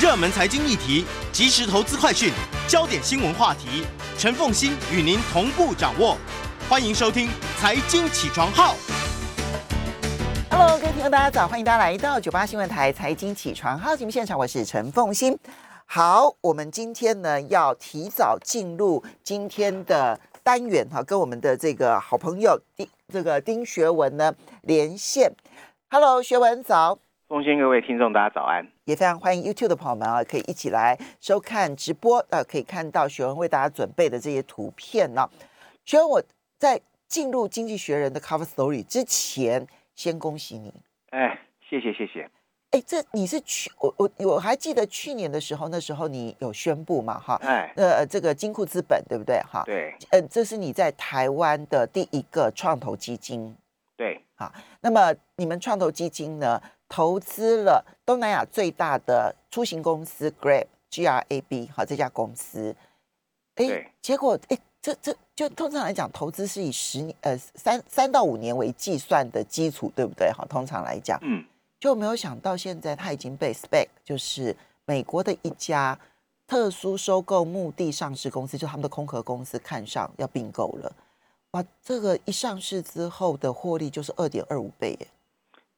热门财经议题、即时投资快讯、焦点新闻话题，陈凤欣与您同步掌握。欢迎收听《财经起床号》。Hello，各位听众，大家早，欢迎大家来到九八新闻台财经起床号节目现场，我是陈凤欣。好，我们今天呢要提早进入今天的单元哈，跟我们的这个好朋友丁这个丁学文呢连线。Hello，学文早。奉献各位听众，大家早安。也非常欢迎 YouTube 的朋友们啊，可以一起来收看直播，呃，可以看到学文为大家准备的这些图片呢、学文，我在进入《经济学人》的 Cover Story 之前，先恭喜你。哎，谢谢谢谢。哎，这你是去我我我还记得去年的时候，那时候你有宣布嘛，哈，哎，呃，这个金库资本对不对？哈，对呃，这是你在台湾的第一个创投基金。对那么你们创投基金呢，投资了东南亚最大的出行公司 Grab G R A B 好这家公司，哎对，结果哎，这这就通常来讲，投资是以十年呃三三到五年为计算的基础，对不对？哈，通常来讲，嗯，就没有想到现在它已经被 Spec，就是美国的一家特殊收购目的上市公司，就他们的空壳公司看上要并购了。哇，这个一上市之后的获利就是二点二五倍耶。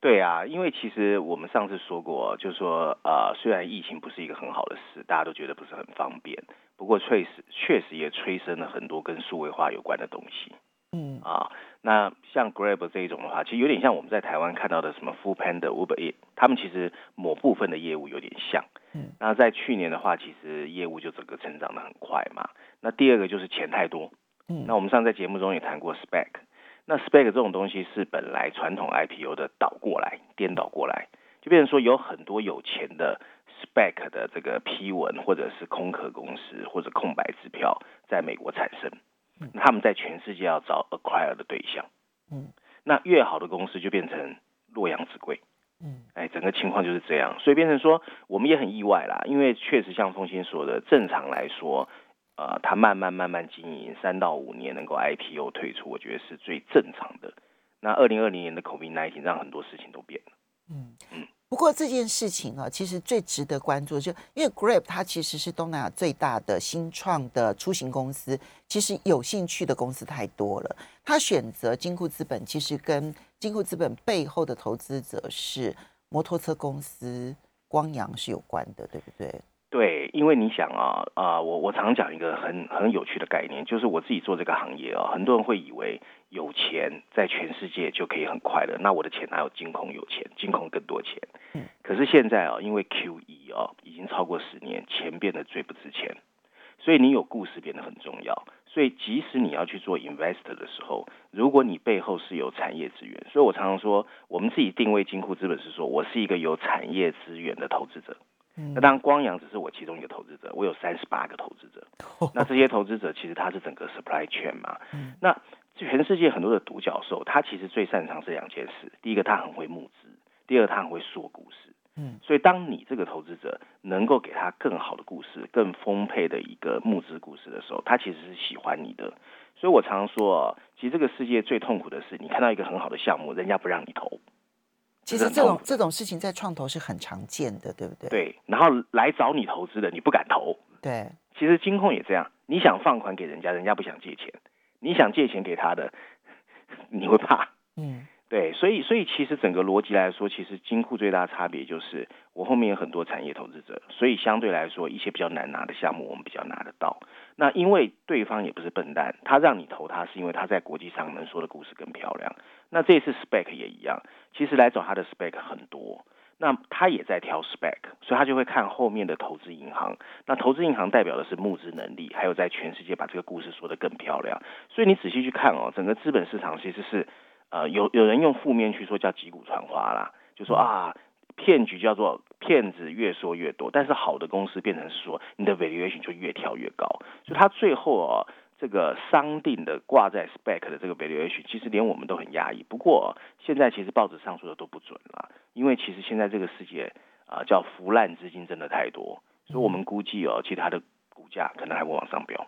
对啊，因为其实我们上次说过，就是说呃，虽然疫情不是一个很好的事，大家都觉得不是很方便，不过确实确实也催生了很多跟数位化有关的东西嗯啊。那像 Grab 这一种的话，其实有点像我们在台湾看到的什么 Food Panda、Uber 他们其实某部分的业务有点像。嗯那在去年的话，其实业务就整个成长的很快嘛。那第二个就是钱太多，嗯那我们上次在节目中也谈过 spec，那 spec 这种东西是本来传统 IPO 的倒过来，颠倒过来，就变成说有很多有钱的 spec 的这个批文或者是空壳公司或者空白支票在美国产生，那他们在全世界要找 acquire 的对象，嗯，那越好的公司就变成洛阳纸贵。嗯哎，整个情况就是这样，所以变成说我们也很意外啦，因为确实像凤欣说的，正常来说，呃，它慢慢慢慢经营三到五年能够 IPO 退出，我觉得是最正常的。那二零二零年的 COVID-19 让很多事情都变了。嗯嗯不过这件事情啊，其实最值得关注，就因为 Grab 它其实是东南亚最大的新创的出行公司，其实有兴趣的公司太多了。他选择金库资本，其实跟金库资本背后的投资者是摩托车公司光阳是有关的，对不对？对，因为你想啊啊、我我常讲一个很很有趣的概念，就是我自己做这个行业啊，很多人会以为有钱在全世界就可以很快乐，那我的钱哪有金控有钱，金控更多钱嗯。可是现在啊，因为 Q E 啊已经超过十年，钱变得最不值钱，所以你有故事变得很重要。所以即使你要去做 investor 的时候，如果你背后是有产业资源，所以我常常说，我们自己定位金库资本是说我是一个有产业资源的投资者。嗯那当然，光阳只是我其中一个投资者，我有三十八个投资者。那这些投资者其实他是整个 supply chain 嘛。嗯那全世界很多的独角兽，他其实最擅长是两件事：第一个，他很会募资；第二个，他很会说故事。嗯所以，当你这个投资者能够给他更好的故事、更丰沛的一个募资故事的时候，他其实是喜欢你的。所以我常说哦，其实这个世界最痛苦的是，你看到一个很好的项目，人家不让你投。其实这种这种事情在创投是很常见的，对不对？对，然后来找你投资的，你不敢投。对，其实金控也这样，你想放款给人家，人家不想借钱；你想借钱给他的，你会怕。嗯对，所以所以其实整个逻辑来说，其实金库最大差别就是我后面有很多产业投资者，所以相对来说一些比较难拿的项目我们比较拿得到。那因为对方也不是笨蛋，他让你投他是因为他在国际上能说的故事更漂亮。那这次 spec 也一样，其实来找他的 spec 很多。那他也在挑 spec，所以他就会看后面的投资银行。那投资银行代表的是募资能力，还有在全世界把这个故事说得更漂亮。所以你仔细去看哦，整个资本市场其实是呃有有人用负面去说叫击鼓传花啦，就说啊骗局叫做骗子越说越多，但是好的公司变成是说你的 valuation 就越跳越高，所以它最后哦。这个商定的挂在 spec 的这个 valuation，其实连我们都很压抑。不过现在其实报纸上说的都不准了，因为其实现在这个世界啊、叫腐烂资金真的太多，所以我们估计哦，其他的股价可能还会往上飙。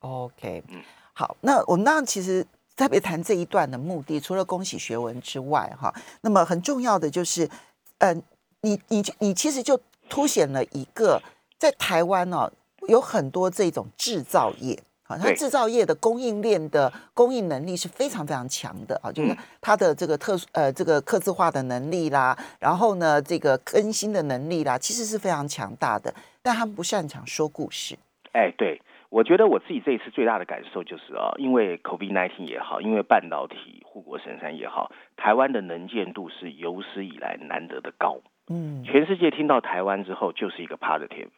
OK，嗯好，那我们当然其实特别谈这一段的目的，除了恭喜学文之外，哈，那么很重要的就是，嗯、你你你其实就凸显了一个在台湾哦，有很多这种制造业。好，它制造业的供应链的供应能力是非常非常强的啊，就是嗯它的这个特殊呃这个刻字化的能力啦，然后呢这个更新的能力啦，其实是非常强大的，但他们不擅长说故事。哎，对，我觉得我自己这一次最大的感受就是啊，因为 COVID-19 也好，因为半导体护国神山也好，台湾的能见度是有史以来难得的高。嗯全世界听到台湾之后就是一个 positive。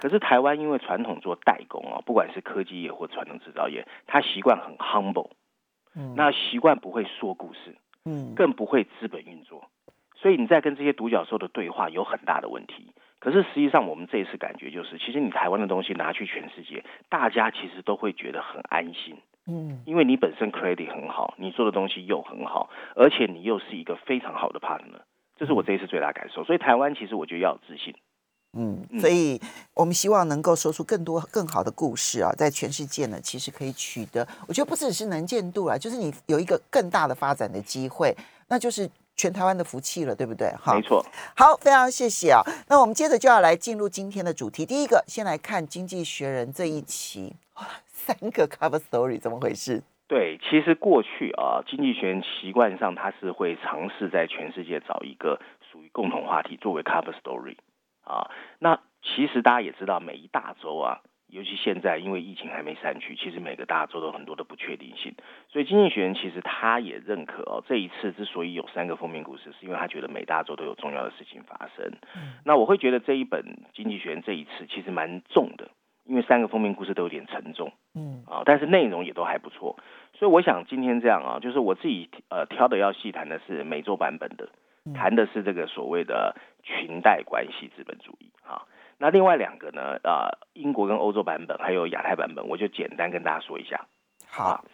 可是台湾因为传统做代工啊，不管是科技业或传统制造业，他习惯很 humble，嗯那习惯不会说故事，嗯更不会资本运作，所以你在跟这些独角兽的对话有很大的问题。可是实际上，我们这一次感觉就是，其实你台湾的东西拿去全世界，大家其实都会觉得很安心，嗯因为你本身 credit 很好，你做的东西又很好，而且你又是一个非常好的 partner，这是我这一次最大感受。所以台湾其实我觉得要有自信。嗯，嗯所以我们希望能够说出更多更好的故事啊，在全世界呢，其实可以取得，我觉得不只是能见度啊，就是你有一个更大的发展的机会，那就是全台湾的福气了，对不对？哈没，错，好，非常谢谢啊。那我们接着就要来进入今天的主题，第一个先来看《经济学人》这一期，哇，三个 cover story，怎么回事？对，其实过去啊，经济学人习惯上他是会尝试在全世界找一个属于共同话题作为 cover story 啊。那其实大家也知道，每一大洲啊，尤其现在因为疫情还没散去，其实每个大洲都有很多的不确定性。所以经济学人其实他也认可哦，这一次之所以有三个封面故事，是因为他觉得每大洲都有重要的事情发生。嗯那我会觉得这一本经济学人这一次其实蛮重的，因为三个封面故事都有点沉重。嗯啊，但是内容也都还不错，所以我想今天这样啊，就是我自己呃挑的要细谈的是美洲版本的，谈的是这个所谓的裙带关系资本主义啊。那另外两个呢，呃，英国跟欧洲版本还有亚太版本，我就简单跟大家说一下。好，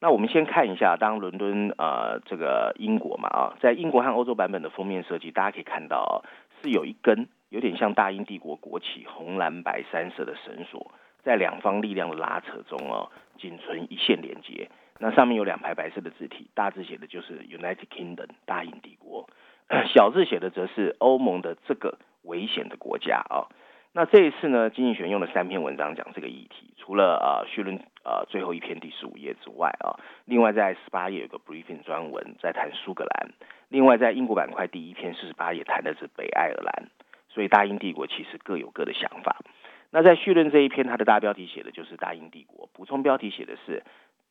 那我们先看一下，当伦敦呃这个英国嘛啊，在英国和欧洲版本的封面设计，大家可以看到、啊、是有一根有点像大英帝国国旗红蓝白三色的绳索，在两方力量的拉扯中哦，仅存一线连接。那上面有两排白色的字体，大字写的就是 United Kingdom 大英帝国，小字写的则是欧盟的这个危险的国家啊。那这一次呢，经济学用了三篇文章讲这个议题，除了呃序论呃最后一篇第十五页之外啊，另外在十八页有个 briefing 专文在谈苏格兰，另外在英国板块第一篇四十八页谈的是北爱尔兰，所以大英帝国其实各有各的想法。那在序论这一篇，它的大标题写的就是大英帝国，补充标题写的是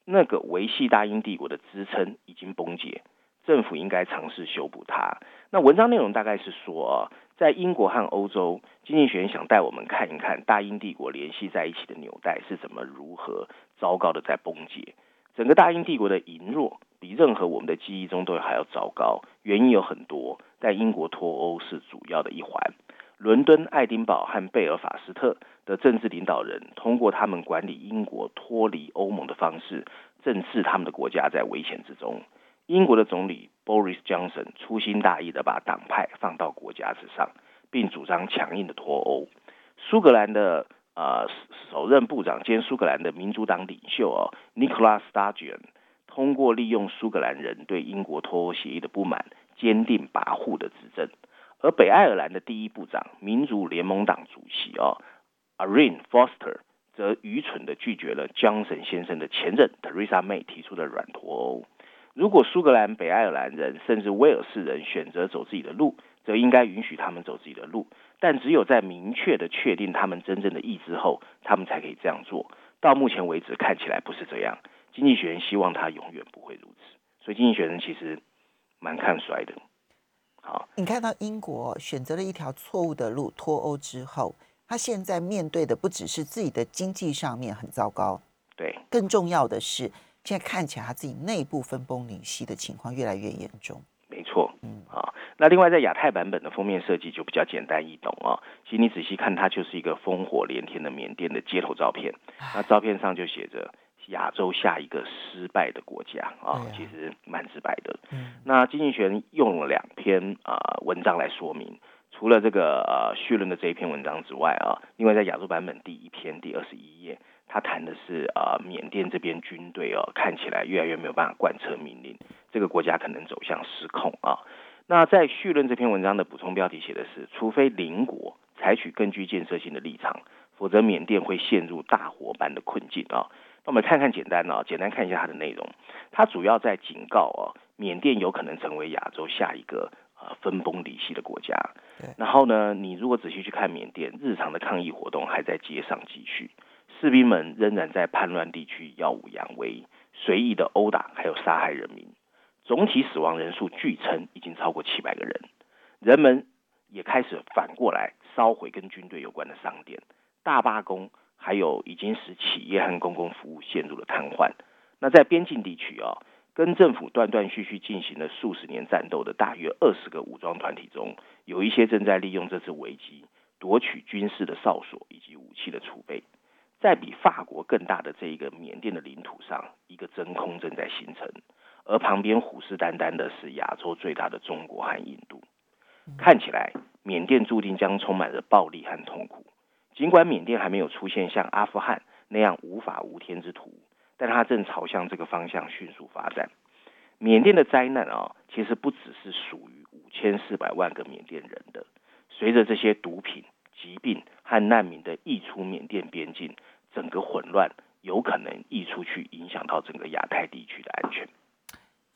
那个维系大英帝国的支撑已经崩解，政府应该尝试修补它。那文章内容大概是说，在英国和欧洲，经济学人想带我们看一看大英帝国联系在一起的纽带是怎么如何糟糕的在崩解。整个大英帝国的羸弱比任何我们的记忆中都还要糟糕，原因有很多，但英国脱欧是主要的一环。伦敦、爱丁堡和贝尔法斯特的政治领导人通过他们管理英国脱离欧盟的方式，正视他们的国家在危险之中。英国的总理 Boris Johnson 粗心大意的把党派放到国家之上，并主张强硬的脱欧。苏格兰的呃首任部长兼苏格兰的民主党领袖哦，Nicola Sturgeon 通过利用苏格兰人对英国脱欧协议的不满，坚定跋扈的执政。而北爱尔兰的第一部长民主联盟党主席哦，Aren Foster 则愚蠢的拒绝了 Johnson 先生的前任 Teresa May 提出的软脱欧。如果苏格兰、北爱尔兰人甚至威尔士人选择走自己的路，则应该允许他们走自己的路。但只有在明确的确定他们真正的意志后，他们才可以这样做。到目前为止，看起来不是这样。经济学人希望他永远不会如此，所以经济学人其实蛮看衰的。好，你看到英国选择了一条错误的路脱欧之后，他现在面对的不只是自己的经济上面很糟糕，对，更重要的是，现在看起来他自己内部分崩离析的情况越来越严重。没错，嗯啊，那另外在亚太版本的封面设计就比较简单易懂啊。其实你仔细看，它就是一个烽火连天的缅甸的街头照片，那照片上就写着亚洲下一个失败的国家啊其实蛮直白的。嗯那经济学人用了两篇啊、呃文章来说明，除了这个呃序论的这一篇文章之外啊，另外在亚洲版本第一篇第二十一页，他谈的是啊、呃缅甸这边军队哦看起来越来越没有办法贯彻命令，这个国家可能走向失控啊。那在序论这篇文章的补充标题写的是，除非邻国采取更具建设性的立场，否则缅甸会陷入大火般的困境啊。那我们看看简单啊，简单看一下它的内容。它主要在警告啊，缅甸有可能成为亚洲下一个呃分崩离析的国家。然后呢，你如果仔细去看缅甸日常的抗议活动，还在街上继续，士兵们仍然在叛乱地区耀武扬威，随意的殴打还有杀害人民。总体死亡人数据称已经超过七百个人。人们也开始反过来烧毁跟军队有关的商店，大罢工。还有已经使企业和公共服务陷入了瘫痪。那在边境地区啊，跟政府断断续续进行了数十年战斗的大约二十个武装团体中，有一些正在利用这次危机夺取军事的哨所以及武器的储备。在比法国更大的这一个缅甸的领土上，一个真空正在形成，而旁边虎视眈眈的是亚洲最大的中国和印度。看起来，缅甸注定将充满着暴力和痛苦。尽管缅甸还没有出现像阿富汗那样无法无天之徒，但它正朝向这个方向迅速发展。缅甸的灾难啊，其实不只是属于五千四百万个缅甸人的。随着这些毒品、疾病和难民的溢出缅甸边境，整个混乱有可能溢出去，影响到整个亚太地区的安全。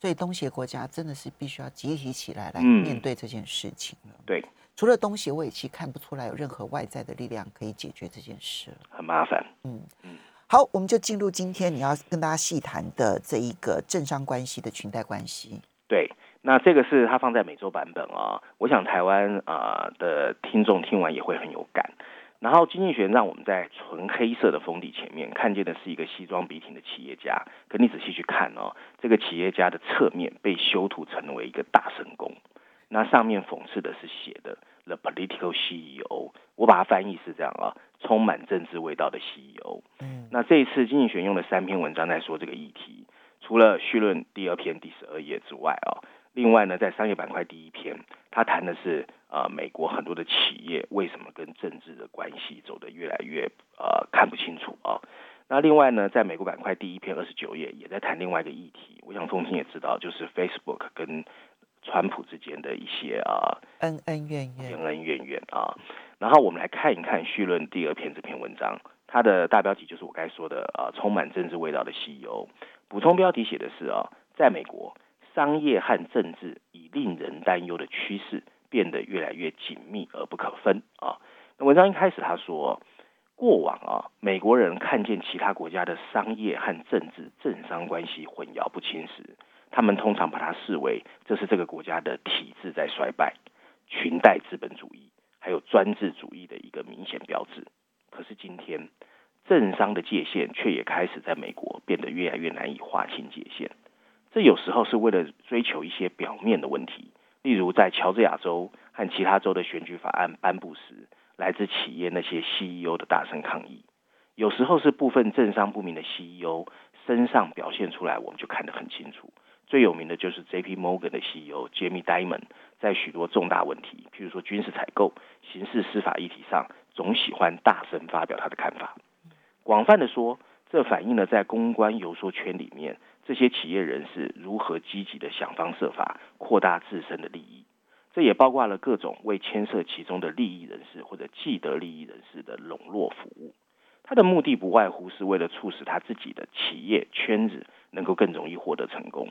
所以，东协国家真的是必须要集体起来来面对这件事情了。对。除了东协，我也其实看不出来有任何外在的力量可以解决这件事很麻烦。嗯嗯，好，我们就进入今天你要跟大家细谈的这一个政商关系的裙带关系。对，那这个是它放在美洲版本啊，我想台湾啊的听众听完也会很有感。然后经济学让我们在纯黑色的封底前面看见的是一个西装笔挺的企业家，可你仔细去看哦，这个企业家的侧面被修图成为一个大神功。那上面讽刺的是写的 The Political CEO，我把它翻译是这样啊，充满政治味道的 CEO。嗯，那这一次经济学用了三篇文章在说这个议题，除了序论第二篇第十二页之外啊，另外呢，在商业板块第一篇，他谈的是呃美国很多的企业为什么跟政治的关系走得越来越呃看不清楚啊。那另外呢，在美国板块第一篇二十九页也在谈另外一个议题，我想风清也知道，就是 Facebook 跟川普之间的一些啊恩恩怨怨，恩恩怨怨啊。然后我们来看一看序论第二篇这篇文章，它的大标题就是我该说的啊，充满政治味道的 CEO。补充标题写的是啊，在美国，商业和政治以令人担忧的趋势变得越来越紧密而不可分啊。那文章一开始他说，过往啊，美国人看见其他国家的商业和政治政商关系混淆不清时。他们通常把它视为这是这个国家的体制在衰败、裙带资本主义还有专制主义的一个明显标志。可是今天，政商的界限却也开始在美国变得越来越难以划清界限。这有时候是为了追求一些表面的问题，例如在乔治亚州和其他州的选举法案颁布时，来自企业那些 CEO 的大声抗议；有时候是部分政商不明的 CEO 身上表现出来，我们就看得很清楚。最有名的就是 J.P. Morgan 的 CEO Jamie Dimon，在许多重大问题，譬如说军事采购、刑事司法议题上，总喜欢大声发表他的看法。广泛的说，这反映了在公关游说圈里面，这些企业人士如何积极的想方设法扩大自身的利益。这也包括了各种为牵涉其中的利益人士或者既得利益人士的笼络服务。他的目的不外乎是为了促使他自己的企业圈子能够更容易获得成功。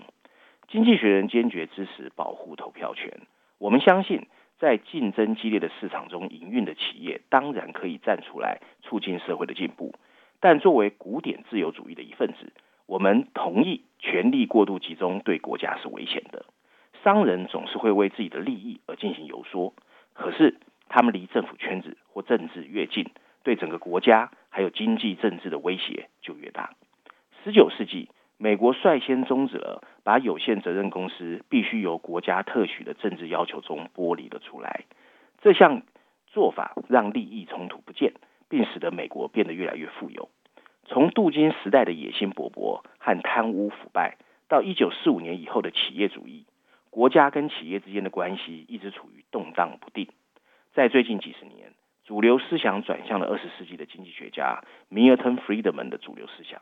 经济学人坚决支持保护投票权。我们相信，在竞争激烈的市场中营运的企业，当然可以站出来促进社会的进步。但作为古典自由主义的一份子，我们同意权力过度集中对国家是危险的。商人总是会为自己的利益而进行游说，可是他们离政府圈子或政治越近，对整个国家还有经济政治的威胁就越大。十九世纪。美国率先终止了把有限责任公司必须由国家特许的政治要求中剥离了出来。这项做法让利益冲突不见，并使得美国变得越来越富有。从镀金时代的野心勃勃和贪污腐败，到一九四五年以后的企业主义，国家跟企业之间的关系一直处于动荡不定。在最近几十年，主流思想转向了二十世纪的经济学家 Milton Friedman 的主流思想。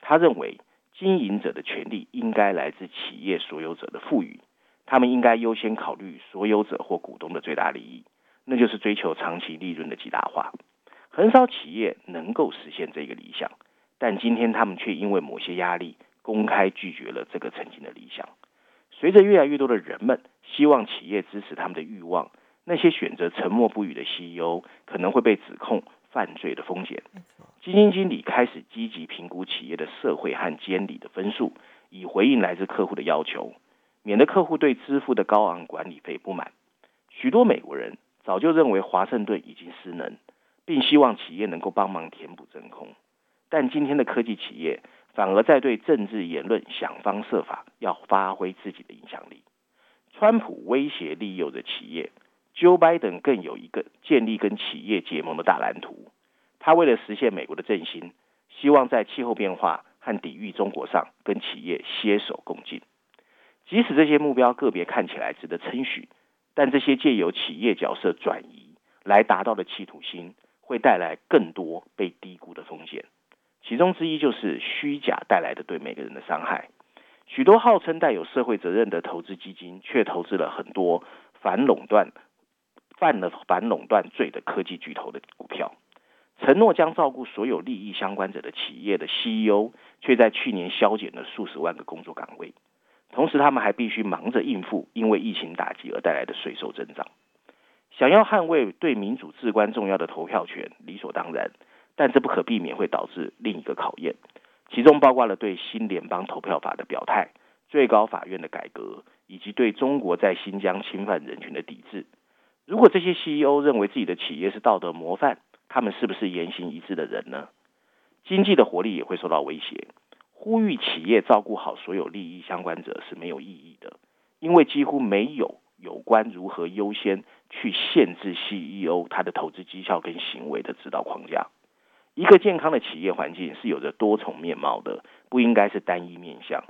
他认为。经营者的权利应该来自企业所有者的赋予，他们应该优先考虑所有者或股东的最大利益。那就是追求长期利润的极大化。很少企业能够实现这个理想，但今天他们却因为某些压力，公开拒绝了这个曾经的理想。随着越来越多的人们希望企业支持他们的欲望，那些选择沉默不语的 CEO 可能会被指控犯罪的风险。基金经理开始积极评估企业的社会和监理的分数，以回应来自客户的要求，免得客户对支付的高昂管理费不满。许多美国人早就认为华盛顿已经失能，并希望企业能够帮忙填补真空。但今天的科技企业。反而在对政治言论想方设法要发挥自己的影响力。川普威胁利诱着企业，Joe Biden 更有一个建立跟企业结盟的大蓝图。他为了实现美国的振兴，希望在气候变化和抵御中国上跟企业携手共进。即使这些目标个别看起来值得称许，但这些借由企业角色转移来达到的企图心，会带来更多被低估的风险。其中之一就是虚假带来的对每个人的伤害。许多号称带有社会责任的投资基金，却投资了很多反垄断、犯了反垄断罪的科技巨头的股票。承诺将照顾所有利益相关者的企业的 CEO，却在去年削减了数十万个工作岗位。同时，他们还必须忙着应付因为疫情打击而带来的税收增长。想要捍卫对民主至关重要的投票权，理所当然。但这不可避免会导致另一个考验，其中包括了对新联邦投票法的表态、最高法院的改革，以及对中国在新疆侵犯人权的抵制。如果这些 CEO 认为自己的企业是道德模范，他们是不是言行一致的人呢？经济的活力也会受到威胁。呼吁企业照顾好所有利益相关者是没有意义的，因为几乎没有有关如何优先去限制 CEO 他的投资绩效跟行为的指导框架。一个健康的企业环境是有着多重面貌的，不应该是单一面向。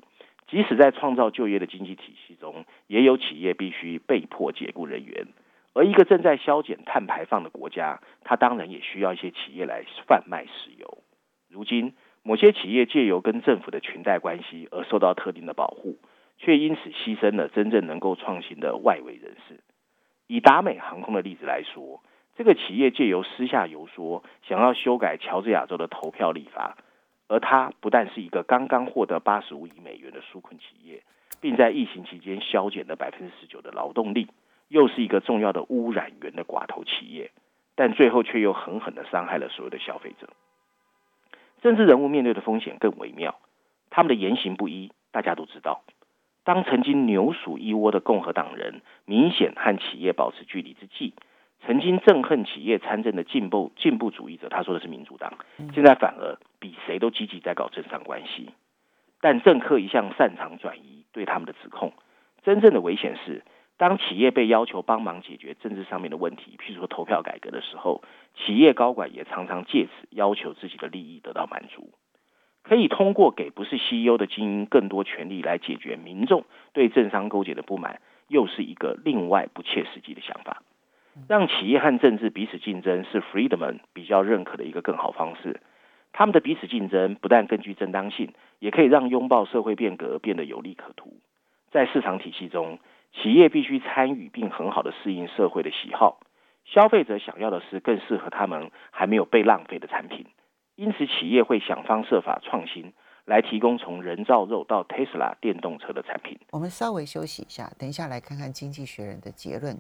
即使在创造就业的经济体系中，也有企业必须被迫解雇人员。而一个正在削减碳排放的国家，它当然也需要一些企业来贩卖石油。如今，某些企业借由跟政府的裙带关系而受到特定的保护，却因此牺牲了真正能够创新的外围人士。以达美航空的例子来说。这个企业借由私下游说，想要修改乔治亚州的投票立法，而它不但是一个刚刚获得八十五亿美元的纾困企业，并在疫情期间削减了百分之十九的劳动力，又是一个重要的污染源的寡头企业，但最后却又狠狠的伤害了所有的消费者。政治人物面对的风险更微妙，他们的言行不一，大家都知道。当曾经牛鼠一窝的共和党人明显和企业保持距离之际，曾经憎恨企业参政的进步进步主义者，他说的是民主党，现在反而比谁都积极在搞政商关系。但政客一向擅长转移对他们的指控。真正的危险是，当企业被要求帮忙解决政治上面的问题，譬如说投票改革的时候，企业高管也常常借此要求自己的利益得到满足，可以通过给不是 CEO 的精英更多权力来解决民众对政商勾结的不满，又是一个另外不切实际的想法。让企业和政治彼此竞争是 Friedman 比较认可的一个更好方式。他们的彼此竞争不但根据正当性，也可以让拥抱社会变革变得有利可图。在市场体系中，企业必须参与并很好的适应社会的喜好。消费者想要的是更适合他们还没有被浪费的产品，因此企业会想方设法创新，来提供从人造肉到 Tesla 电动车的产品。我们稍微休息一下，等一下来看看《经济学人》的结论。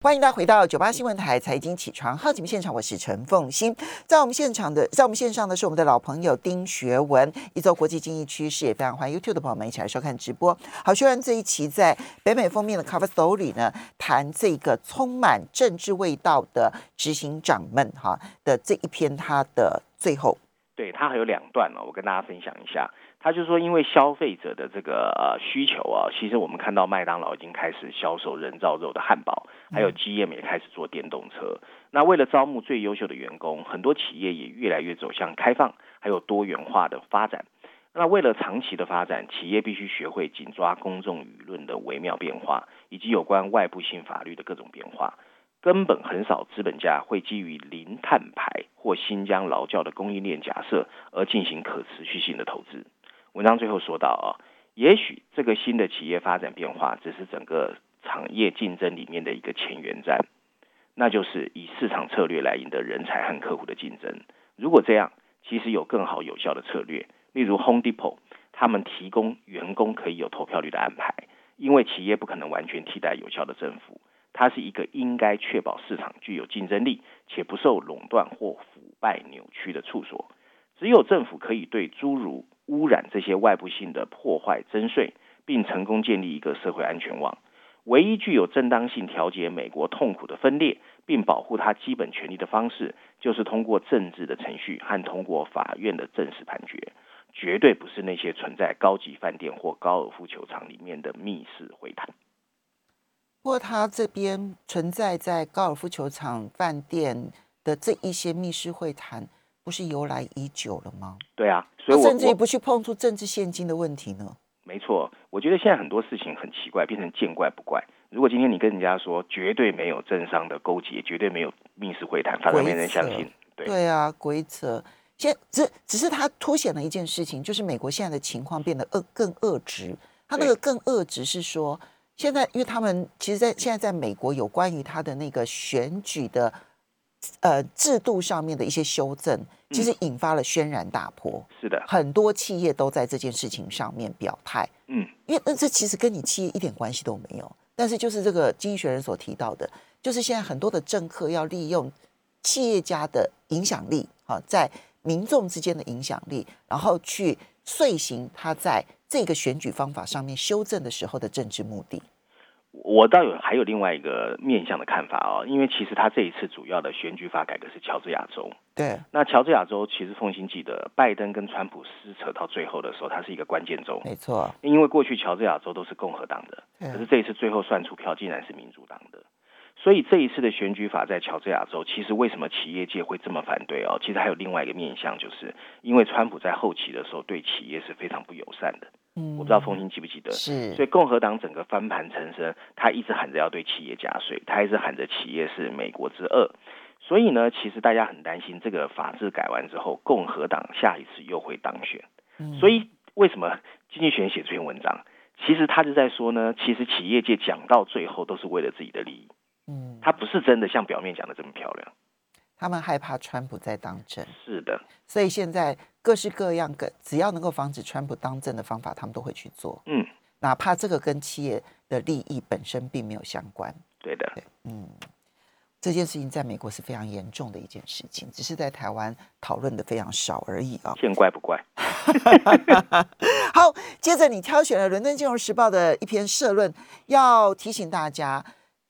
欢迎大家回到九八新闻台财经起床好节目现场，我是陈凤欣。在我们现场的，在我们线上的是我们的老朋友丁学文，一周国际经济趋势，也非常欢迎 YouTube 的朋友们一起来收看直播。好，学文这一期在北美封面的 Cover Story 呢，谈这个充满政治味道的执行长们哈的这一篇，他的最后，对，它还有两段呢，我跟大家分享一下。他就说，因为消费者的这个呃需求啊，其实我们看到麦当劳已经开始销售人造肉的汉堡，还有 GM 也开始做电动车。那为了招募最优秀的员工，很多企业也越来越走向开放还有多元化的发展。那为了长期的发展，企业必须学会紧抓公众舆论的微妙变化，以及有关外部性法律的各种变化。根本很少资本家会基于零碳排或新疆劳教的供应链假设而进行可持续性的投资。文章最后说到啊，也许这个新的企业发展变化只是整个产业竞争里面的一个前沿战。那就是以市场策略来赢得人才和客户的竞争。如果这样，其实有更好有效的策略，例如 Home Depot，他们提供员工可以有投票率的安排，因为企业不可能完全替代有效的政府，它是一个应该确保市场具有竞争力且不受垄断或腐败扭曲的处所。只有政府可以对诸如污染这些外部性的破坏征税，并成功建立一个社会安全网。唯一具有正当性调节美国痛苦的分裂，并保护他基本权利的方式，就是通过政治的程序和通过法院的正式判决，绝对不是那些存在高级饭店或高尔夫球场里面的密室会谈。不过，他这边存在在高尔夫球场、饭店的这一些密室会谈，不是由来已久了吗？对啊，所以我甚至于不去碰触政治现金的问题呢？没错，我觉得现在很多事情很奇怪，变成见怪不怪。如果今天你跟人家说绝对没有政商的勾结，绝对没有密室会谈，反而没人相信。对对啊，规则现只只是它凸显了一件事情，就是美国现在的情况变得恶更恶质。它那个更恶质是说，现在因为他们其实，在现在在美国有关于他的那个选举的。呃，制度上面的一些修正，其实引发了轩然大波。是的，很多企业都在这件事情上面表态。嗯，因为那这其实跟你企业一点关系都没有。但是就是这个经济学人所提到的，就是现在很多的政客要利用企业家的影响力，啊，在民众之间的影响力，然后去遂行他在这个选举方法上面修正的时候的政治目的。我倒有还有另外一个面向的看法哦，因为其实他这一次主要的选举法改革是乔治亚州。对。那乔治亚州其实奉新记得，拜登跟川普撕扯到最后的时候，它是一个关键州。没错。因为过去乔治亚州都是共和党的，可是这一次最后算出票竟然是民主党的，所以这一次的选举法在乔治亚州，其实为什么企业界会这么反对哦？其实还有另外一个面向，就是因为川普在后期的时候对企业是非常不友善的。我不知道凤欣记不记得，是，所以共和党整个翻盘成身，他一直喊着要对企业加税，他一直喊着企业是美国之恶，所以呢，其实大家很担心这个法制改完之后，共和党下一次又会当选。所以为什么经济学写这篇文章？其实他就在说呢，其实企业界讲到最后都是为了自己的利益，嗯，他不是真的像表面讲的这么漂亮。他们害怕川普在当政，是的，所以现在各式各样个只要能够防止川普当政的方法，他们都会去做。嗯，哪怕这个跟企业的利益本身并没有相关。对的，对，嗯，这件事情在美国是非常严重的一件事情，只是在台湾讨论的非常少而已啊。见怪不怪。好，接着你挑选了《伦敦金融时报》的一篇社论，要提醒大家。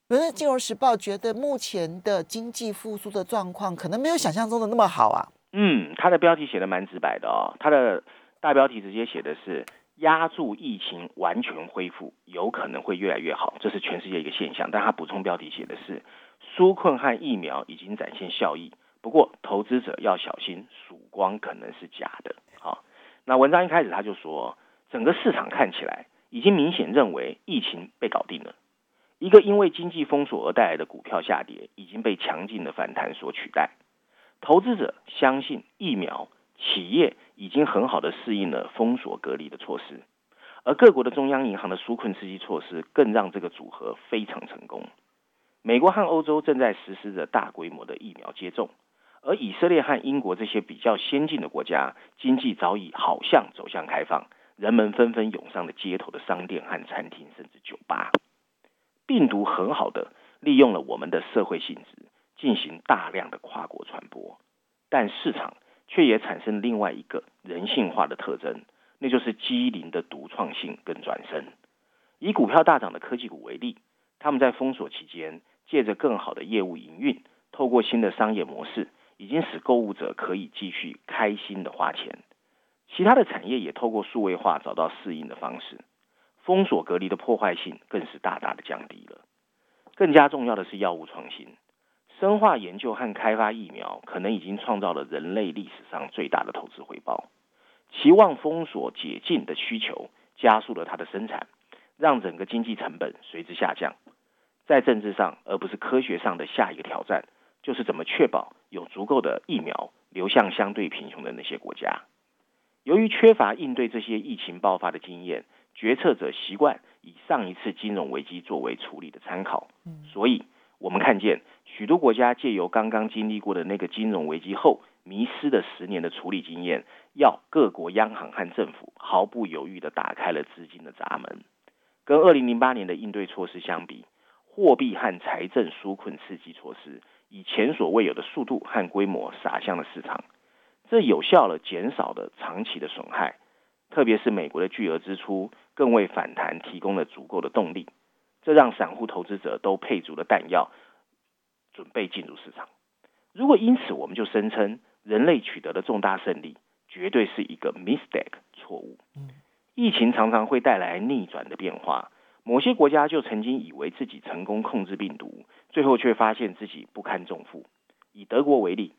可是《金融时报》觉得目前的经济复苏的状况可能没有想象中的那么好啊。嗯，它的标题写的蛮直白的哦，它的大标题直接写的是“压住疫情完全恢复，有可能会越来越好”，这是全世界一个现象。但它补充标题写的是“纾困和疫苗已经展现效益，不过投资者要小心，曙光可能是假的”。好，那文章一开始他就说，整个市场看起来已经明显认为疫情被搞定了。一个因为经济封锁而带来的股票下跌，已经被强劲的反弹所取代。投资者相信疫苗，企业已经很好的适应了封锁隔离的措施，而各国的中央银行的纾困刺激措施更让这个组合非常成功。美国和欧洲正在实施着大规模的疫苗接种，而以色列和英国这些比较先进的国家，经济早已好像走向开放，人们纷纷涌上了街头的商店和餐厅，甚至酒吧。病毒很好的利用了我们的社会性质，进行大量的跨国传播，但市场却也产生另外一个人性化的特征，那就是机灵的独创性跟转身。以股票大涨的科技股为例，他们在封锁期间，借着更好的业务营运，透过新的商业模式，已经使购物者可以继续开心的花钱。其他的产业也透过数位化找到适应的方式。封锁隔离的破坏性更是大大的降低了。更加重要的是药物创新、生化研究和开发疫苗，可能已经创造了人类历史上最大的投资回报。期望封锁解禁的需求加速了它的生产，让整个经济成本随之下降。在政治上而不是科学上的下一个挑战，就是怎么确保有足够的疫苗流向相对贫穷的那些国家。由于缺乏应对这些疫情爆发的经验。决策者习惯以上一次金融危机作为处理的参考，所以我们看见许多国家借由刚刚经历过的那个金融危机后迷失的十年的处理经验，要各国央行和政府毫不犹豫地打开了资金的闸门。跟二零零八年的应对措施相比，货币和财政纾困刺激措施以前所未有的速度和规模撒向了市场，这有效了减少了长期的损害。特别是美国的巨额支出，更为反弹提供了足够的动力。这让散户投资者都配足了弹药，准备进入市场。如果因此我们就声称人类取得了重大胜利，绝对是一个 mistake 错误。疫情常常会带来逆转的变化。某些国家就曾经以为自己成功控制病毒，最后却发现自己不堪重负。以德国为例，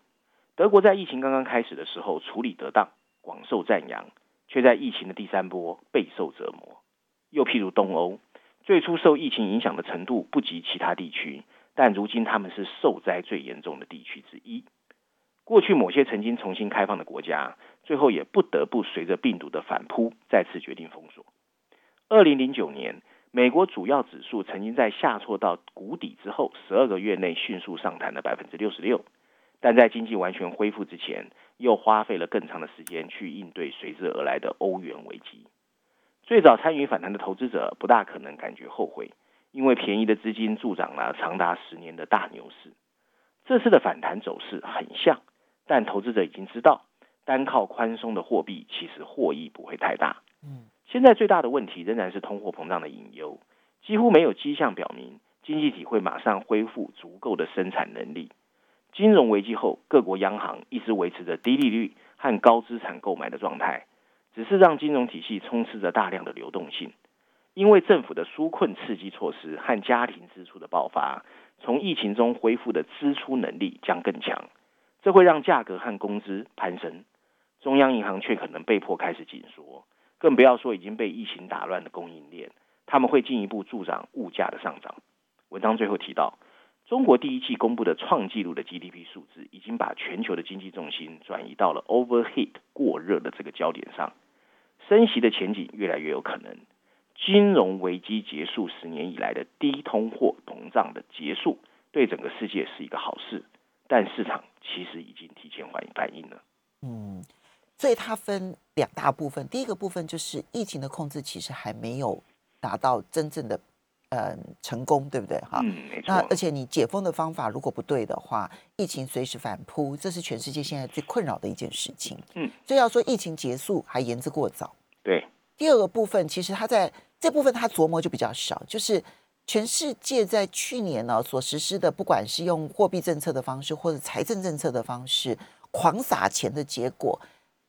德国在疫情刚刚开始的时候处理得当，广受赞扬，却在疫情的第三波备受折磨。又譬如东欧，最初受疫情影响的程度不及其他地区，但如今他们是受灾最严重的地区之一。过去某些曾经重新开放的国家。最后也不得不随着病毒的反扑，再次决定封锁。二零零九年，美国主要指数曾经在下挫到谷底之后，十二个月内迅速上弹了百分之六十六，但在经济完全恢复之前，又花费了更长的时间去应对随之而来的欧元危机。最早参与反弹的投资者不大可能感觉后悔，因为便宜的资金助长了长达十年的大牛市。这次的反弹走势很像，但投资者已经知道。单靠宽松的货币，其实获益不会太大。嗯，现在最大的问题仍然是通货膨胀的隐忧，几乎没有迹象表明经济体会马上恢复足够的生产能力。金融危机后，各国央行一直维持着低利率和高资产购买的状态，只是让金融体系充斥着大量的流动性。因为政府的纾困刺激措施和家庭支出的爆发，从疫情中恢复的支出能力将更强，这会让价格和工资攀升。中央银行却可能被迫开始紧缩，更不要说已经被疫情打乱的供应链，他们会进一步助长物价的上涨。文章最后提到，中国第一季公布的创纪录的 GDP 数字，已经把全球的经济重心转移到了 overheat 过热的这个焦点上，升息的前景越来越有可能。金融危机结束十年以来的低通货膨胀的结束，对整个世界是一个好事，但市场其实已经提前反反应了。嗯。所以它分两大部分，第一个部分就是疫情的控制其实还没有达到真正的嗯成功，对不对？哈，嗯，那而且你解封的方法如果不对的话，疫情随时反扑，这是全世界现在最困扰的一件事情。嗯，所以要说疫情结束还言之过早。对。第二个部分其实他在这部分他琢磨就比较少，就是全世界在去年呢所实施的，不管是用货币政策的方式或者财政政策的方式狂撒钱的结果。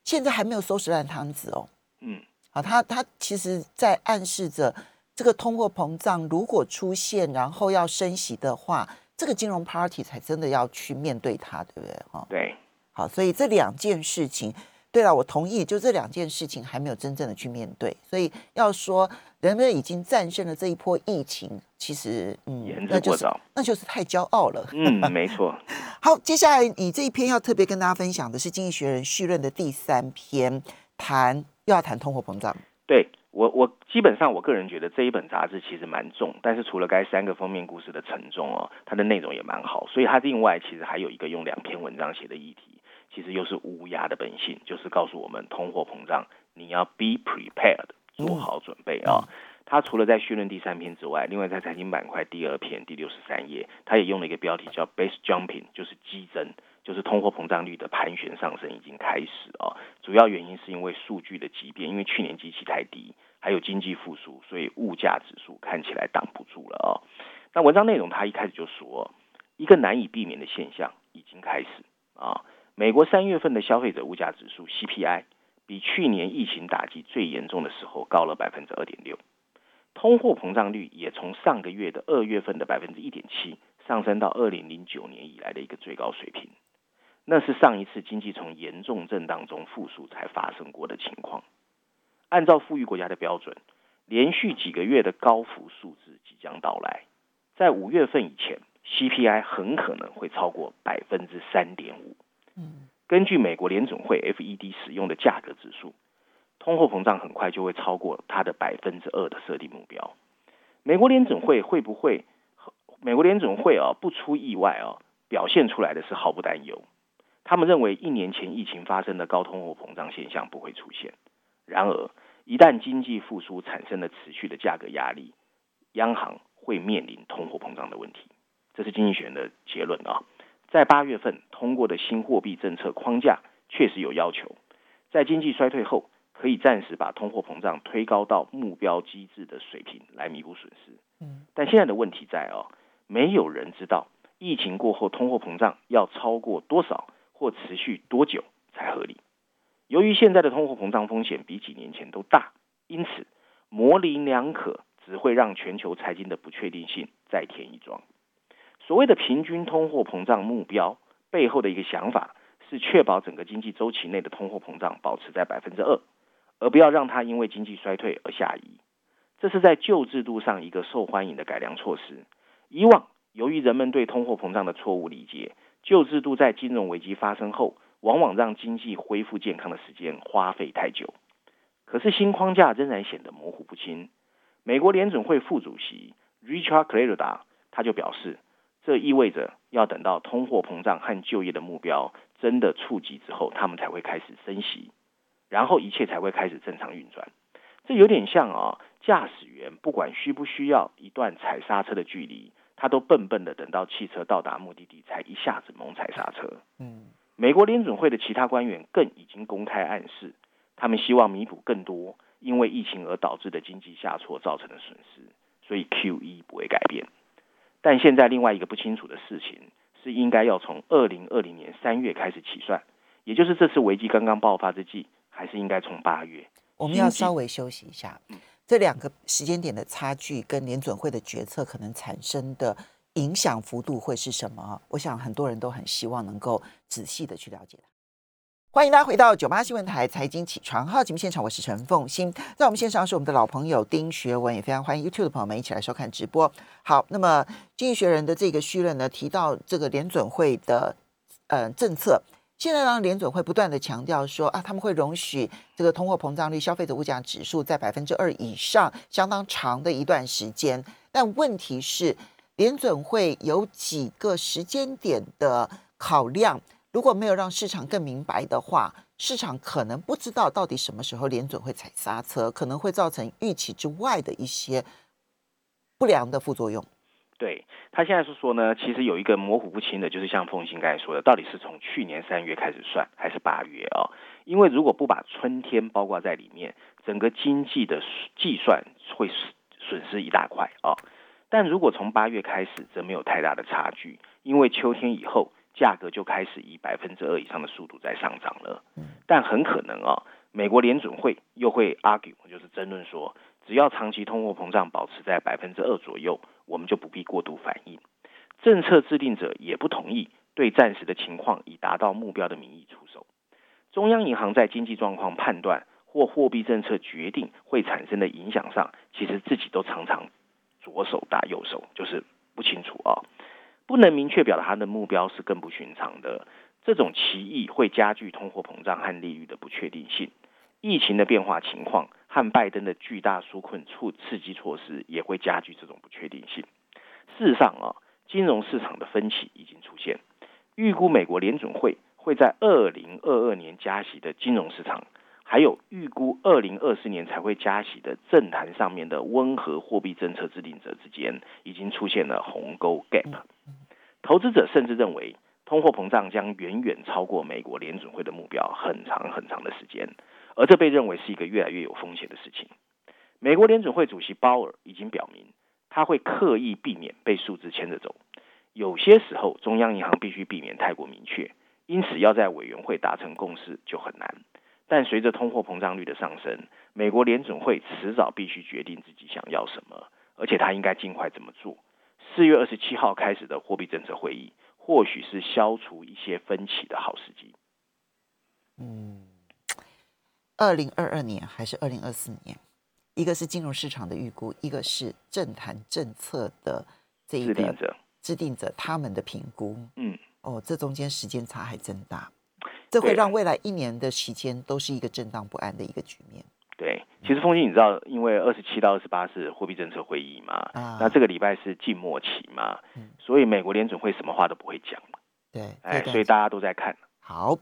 现在还没有收拾烂摊子哦，嗯，好，他他其实在暗示着这个通货膨胀如果出现，然后要升息的话，这个金融 party 才真的要去面对它，对不对？哈，对，好，所以这两件事情。对了，我同意，就这两件事情还没有真正的去面对，所以要说人们已经战胜了这一波疫情，其实嗯，那就是那就是太骄傲了。嗯，没错。好，接下来你这一篇要特别跟大家分享的是《经济学人》序论的第三篇，谈又要谈通货膨胀。对我，我基本上我个人觉得这一本杂志其实蛮重，但是除了该三个封面故事的沉重哦，它的内容也蛮好，所以它另外其实还有一个用两篇文章写的议题。其实又是乌鸦的本性，就是告诉我们通货膨胀，你要 be prepared，做好准备啊。它除了在序论第三篇之外，另外在财经板块第二篇第六十三页，它也用了一个标题叫 base jumping，就是激增，就是通货膨胀率的盘旋上升已经开始啊。主要原因是因为数据的急变，因为去年机器太低，还有经济复苏，所以物价指数看起来挡不住了啊。那文章内容他一开始就说，一个难以避免的现象已经开始啊。美国三月份的消费者物价指数 CPI 比去年疫情打击最严重的时候高了百分之二点六，通货膨胀率也从上个月的二月份的百分之一点七上升到二零零九年以来的一个最高水平，那是上一次经济从严重震荡中复苏才发生过的情况。按照富裕国家的标准，连续几个月的高幅数字即将到来，在五月份以前，CPI 很可能会超过百分之三点五。根据美国联总会 FED 使用的价格指数，通货膨胀很快就会超过它的百分之二的设定目标。美国联总会会不会美国联准会啊，不出意外啊，表现出来的是毫不担忧。他们认为一年前疫情发生的高通货膨胀现象不会出现。然而，一旦经济复苏产生了持续的价格压力，央行会面临通货膨胀的问题。这是经济学人的结论啊。在八月份通过的新货币政策框架确实有要求，在经济衰退后，可以暂时把通货膨胀推高到目标机制的水平来弥补损失。嗯，但现在的问题在哦，没有人知道疫情过后通货膨胀要超过多少或持续多久才合理。由于现在的通货膨胀风险比几年前都大，因此模棱两可只会让全球财经的不确定性再添一桩。所谓的平均通货膨胀目标背后的一个想法是确保整个经济周期内的通货膨胀保持在百分之二，而不要让它因为经济衰退而下移。这是在旧制度上一个受欢迎的改良措施。以往由于人们对通货膨胀的错误理解，旧制度在金融危机发生后，往往让经济恢复健康的时间花费太久。可是新框架仍然显得模糊不清。美国联准会副主席 Richard Clarida 他就表示。这意味着要等到通货膨胀和就业的目标真的触及之后，他们才会开始升息，然后一切才会开始正常运转。这有点像啊，驾驶员不管需不需要一段踩刹车的距离，他都笨笨的等到汽车到达目的地才一下子猛踩刹车。嗯，美国联准会的其他官员更已经公开暗示，他们希望弥补更多因为疫情而导致的经济下挫造成的损失，所以 Q E 不会改变。但现在另外一个不清楚的事情是，应该要从二零二零年三月开始起算，也就是这次危机刚刚爆发之际，还是应该从八月？我们要稍微休息一下。这两个时间点的差距跟联准会的决策可能产生的影响幅度会是什么？我想很多人都很希望能够仔细的去了解它。欢迎大家回到九八新闻台财经起床号节目现场，我是陈凤欣，在我们线上是我们的老朋友丁学文，也非常欢迎 YouTube 的朋友们一起来收看直播。好，那么经济学人的这个序论呢，提到这个联准会的呃政策，现在让联准会不断的强调说啊，他们会容许这个通货膨胀率、消费者物价指数在百分之二以上相当长的一段时间，但问题是联准会有几个时间点的考量。如果没有让市场更明白的话，市场可能不知道到底什么时候联准会踩刹车，可能会造成预期之外的一些不良的副作用。对他现在是说呢，其实有一个模糊不清的，就是像凤新刚才说的，到底是从去年三月开始算，还是八月啊？因为如果不把春天包括在里面，整个经济的计算会损失一大块啊。但如果从八月开始，则没有太大的差距，因为秋天以后。价格就开始以百分之二以上的速度在上涨了，但很可能啊，美国联准会又会 argue，就是争论说，只要长期通货膨胀保持在百分之二左右，我们就不必过度反应。政策制定者也不同意对暂时的情况以达到目标的名义出手。中央银行在经济状况判断或货币政策决定会产生的影响上，其实自己都常常左手打右手，就是不清楚啊。不能明确表达他的目标是更不寻常的，这种歧义会加剧通货膨胀和利率的不确定性。疫情的变化情况和拜登的巨大纾困促刺激措施也会加剧这种不确定性。事实上啊，金融市场的分歧已经出现。预估美国联准会会在二零二二年加息的金融市场，还有预估二零二四年才会加息的政坛上面的温和货币政策制定者之间，已经出现了鸿沟 gap。投资者甚至认为，通货膨胀将远远超过美国联准会的目标很长很长的时间，而这被认为是一个越来越有风险的事情。美国联准会主席鲍尔已经表明，他会刻意避免被数字牵着走。有些时候，中央银行必须避免太过明确，因此要在委员会达成共识就很难。但随着通货膨胀率的上升，美国联准会迟早必须决定自己想要什么，而且他应该尽快怎么做。四月二十七号开始的货币政策会议，或许是消除一些分歧的好时机。嗯，二零二二年还是二零二四年？一个是金融市场的预估，一个是政坛政策的这一个制定者制定者他们的评估。嗯，哦，这中间时间差还真大，这会让未来一年的期间都是一个震荡不安的一个局面。对，其实，风信你知道，因为二十七到二十八是货币政策会议嘛，啊那这个礼拜是静默期嘛，嗯所以美国联准会什么话都不会讲嘛，对，哎，所以大家都在看。好，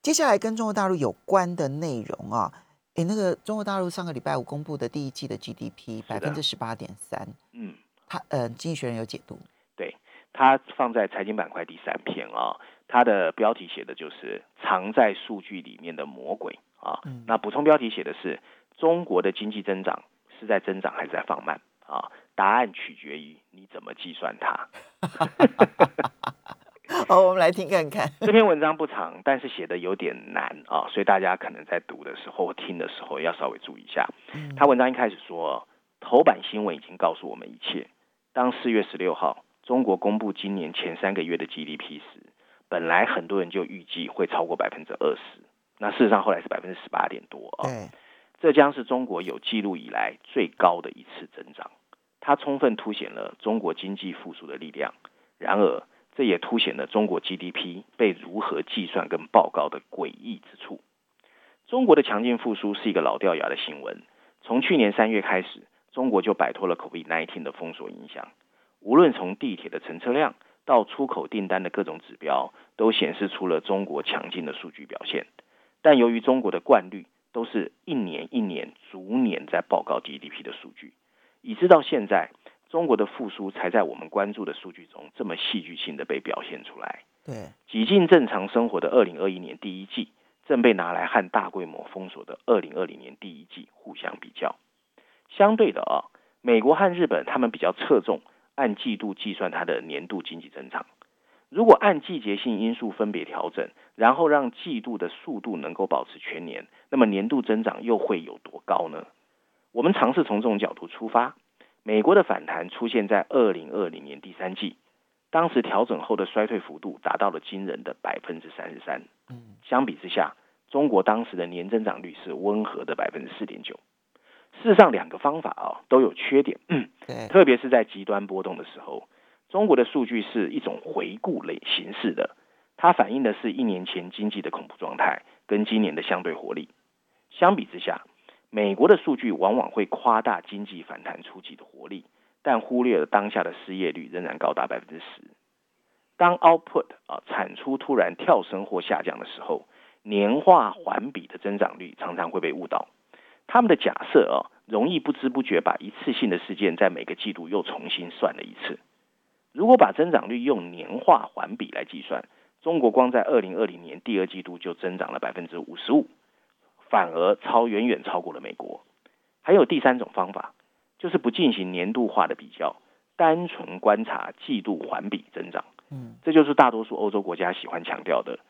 接下来跟中国大陆有关的内容啊，哎，那个中国大陆上个礼拜五公布的第一季的 GDP 百分之十八点三，嗯，它呃，经济学人有解读，对它放在财经板块第三篇啊，它的标题写的就是藏在数据里面的魔鬼啊。嗯那补充标题写的是中国的经济增长是在增长还是在放慢啊？答案取决于你怎么计算它。好，我们来听看看，这篇文章不长，但是写的有点难啊，所以大家可能在读的时候、听的时候要稍微注意一下。嗯他文章一开始说，头版新闻已经告诉我们一切。当四月十六号中国公布今年前三个月的 GDP 时，本来很多人就预计会超过百分之二十，那事实上后来是百分之十八点多啊。对，这将是中国有记录以来最高的一次增长，它充分凸显了中国经济复苏的力量。然而，这也凸显了中国 GDP 被如何计算跟报告的诡异之处。中国的强劲复苏是一个老掉牙的新闻，从去年三月开始，中国就摆脱了 COVID-19 的封锁影响。无论从地铁的乘车量到出口订单的各种指标，都显示出了中国强劲的数据表现。但由于中国的惯例都是一年一年逐年在报告 GDP 的数据，以致到现在，中国的复苏才在我们关注的数据中这么戏剧性的被表现出来。对，几近正常生活的二零二一年第一季，正被拿来和大规模封锁的二零二零年第一季互相比较。相对的啊，美国和日本他们比较侧重按季度计算它的年度经济增长。如果按季节性因素分别调整，然后让季度的速度能够保持全年，那么年度增长又会有多高呢？我们尝试从这种角度出发。美国的反弹出现在二零二零年第三季，当时调整后的衰退幅度达到了惊人的百分之三十三。嗯，相比之下，中国当时的年增长率是温和的百分之四点九。事实上，两个方法啊、都有缺点，对，特别是在极端波动的时候，中国的数据是一种回顾类形式的，它反映的是一年前经济的恐怖状态跟今年的相对活力。相比之下，美国的数据往往会夸大经济反弹初期的活力，但忽略了当下的失业率仍然高达百分之十。当 output 啊产出突然跳升或下降的时候，年化环比的增长率常常会被误导。他们的假设啊，容易不知不觉把一次性的事件在每个季度又重新算了一次。如果把增长率用年化环比来计算，中国光在二零二零年第二季度就增长了百分之五十五，反而超远远超过了美国。还有第三种方法，就是不进行年度化的比较，单纯观察季度环比增长。嗯，这就是大多数欧洲国家喜欢强调的。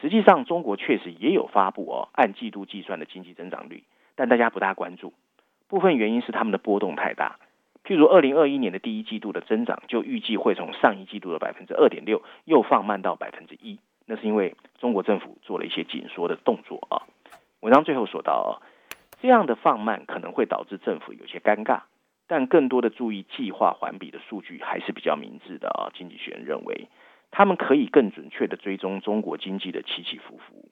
实际上，中国确实也有发布哦按季度计算的经济增长率，但大家不大关注。部分原因是他们的波动太大。譬如二零二一年的第一季度的增长，就预计会从上一季度的百分之二点六又放慢到百分之一。那是因为中国政府做了一些紧缩的动作啊。文章最后说到啊，这样的放慢可能会导致政府有些尴尬，但更多的注意计划环比的数据还是比较明智的啊。经济学人认为，他们可以更准确的追踪中国经济的起起伏伏。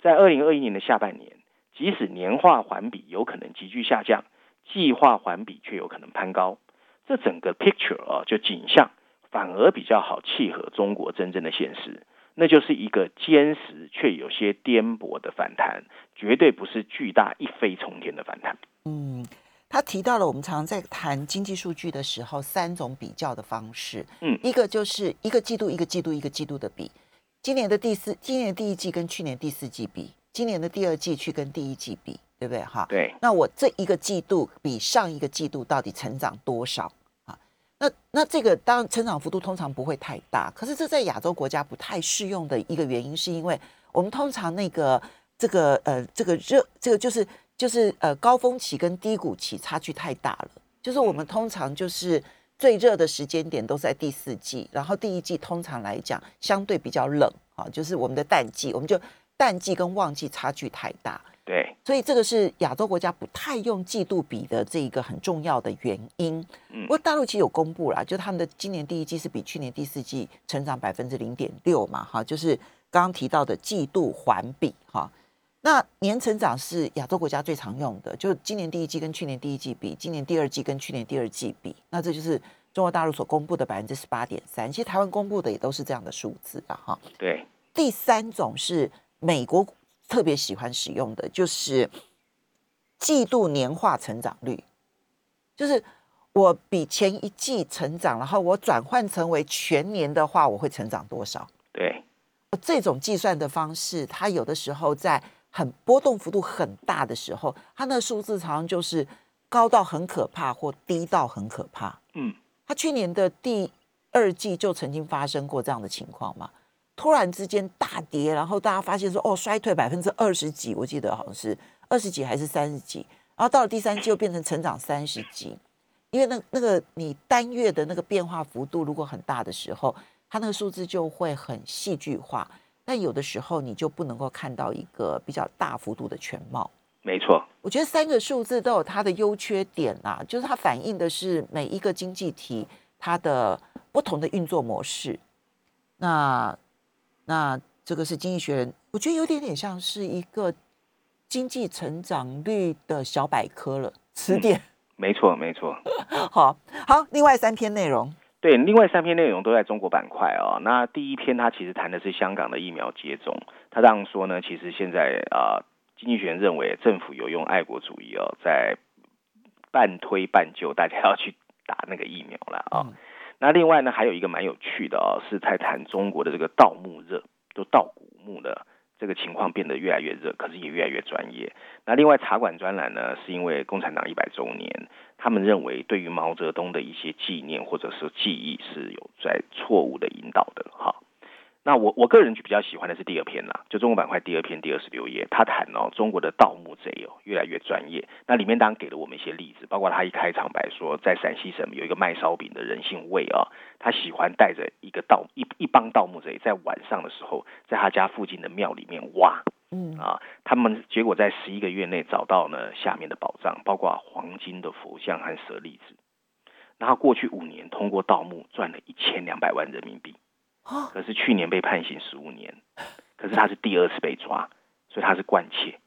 在二零二一年的下半年，即使年化环比有可能急剧下降，计划环比却有可能攀高。这整个 picture 啊，就景象反而比较好契合中国真正的现实，那就是一个坚实却有些颠簸的反弹，绝对不是巨大一飞冲天的反弹。嗯，他提到了我们常常在谈经济数据的时候，三种比较的方式。嗯一个就是一个季度一个季度一个季度的比，今年的第四，今年的第一季跟去年第四季比，今年的第二季去跟第一季比，对不对？哈，对，那我这一个季度比上一个季度到底成长多少啊？那那这个当然成长幅度通常不会太大，可是这在亚洲国家不太适用的一个原因，是因为我们通常那个这个呃这个热这个就是就是呃高峰期跟低谷期差距太大了，就是我们通常就是。最热的时间点都在第四季，然后第一季通常来讲相对比较冷啊，就是我们的淡季，我们就淡季跟旺季差距太大，对，所以这个是亚洲国家不太用季度比的这一个很重要的原因。嗯不过大陆其实有公布啦，就他们的今年第一季是比去年第四季成长百分之零点六嘛，哈，就是刚刚提到的季度环比哈。那年成长是亚洲国家最常用的，就今年第一季跟去年第一季比，今年第二季跟去年第二季比，那这就是中国大陆所公布的百分之十八点三。其实台湾公布的也都是这样的数字啊，哈。对。第三种是美国特别喜欢使用的，就是季度年化成长率，就是我比前一季成长，然后我转换成为全年的话，我会成长多少？对。这种计算的方式，它有的时候在很波动幅度很大的时候，它那个数字常常就是高到很可怕，或低到很可怕。嗯，它去年的第二季就曾经发生过这样的情况嘛，突然之间大跌，然后大家发现说，哦，衰退百分之二十几，我记得好像是二十几还是三十几，然后到了第三季又变成成长三十几，因为那那个你单月的那个变化幅度如果很大的时候。它那个数字就会很戏剧化，但有的时候你就不能够看到一个比较大幅度的全貌。没错，我觉得三个数字都有它的优缺点啊，就是它反映的是每一个经济体它的不同的运作模式。那那这个是经济学人，我觉得有点点像是一个经济成长率的小百科了词典。没错，没错。好好，另外三篇内容。对，另外三篇内容都在中国板块哦。那第一篇它其实谈的是香港的疫苗接种，他这样说呢，其实现在啊，经济学人认为政府有用爱国主义哦，在半推半就，大家要去打那个疫苗了啊。那另外呢，还有一个蛮有趣的哦，是在谈中国的这个盗墓热，就盗古墓的这个情况变得越来越热，可是也越来越专业。那另外茶馆专栏呢，是因为共产党一百周年。他们认为，对于毛泽东的一些纪念或者是记忆是有在错误的引导的哈。那我我个人就比较喜欢的是第二篇啦，就中国板块第二篇第二十六页，他谈哦中国的盗墓贼哦越来越专业。那里面当然给了我们一些例子，包括他一开场白说，在陕西省有一个卖烧饼的人姓魏啊，他喜欢带着一个盗一一帮盗墓贼，在晚上的时候，在他家附近的庙里面挖。嗯啊，他们结果在十一个月内找到呢下面的宝藏，包括黄金的佛像和舍利子。然后过去五年通过盗墓赚了一千两百万人民币，可是去年被判刑十五年，可是他是第二次被抓，所以他是惯窃。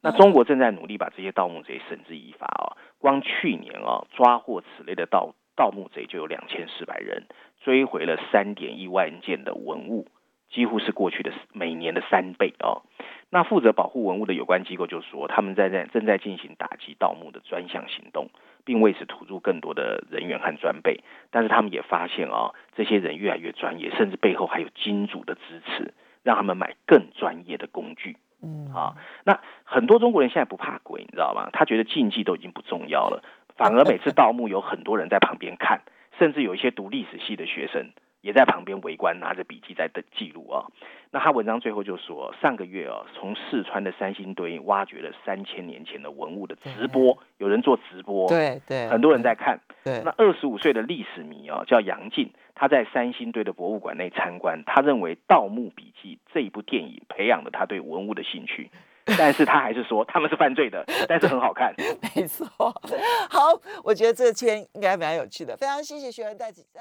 那中国正在努力把这些盗墓贼绳之以法哦，光去年哦抓获此类的盗盗墓贼就有两千四百人，追回了三点一万件的文物。几乎是过去的每年的三倍哦。那负责保护文物的有关机构就说，他们在在正在进行打击盗墓的专项行动，并为此投入更多的人员和装备。但是他们也发现啊，这些人越来越专业，甚至背后还有金主的支持，让他们买更专业的工具。嗯啊，那很多中国人现在不怕鬼，你知道吗？他觉得禁忌都已经不重要了，反而每次盗墓有很多人在旁边看，甚至有一些读历史系的学生。也在旁边围观，拿着笔记在的记录啊。那他文章最后就说，上个月啊，从四川的三星堆挖掘了三千年前的文物的直播，有人做直播，对对，很多人在看。对，那二十五岁的历史迷啊，叫杨静，他在三星堆的博物馆内参观，他认为《盗墓笔记》这一部电影培养了他对文物的兴趣，但是他还是说他们是犯罪的，但是很好看。没错，好，我觉得这圈应该蛮有趣的，非常谢谢学员带子在。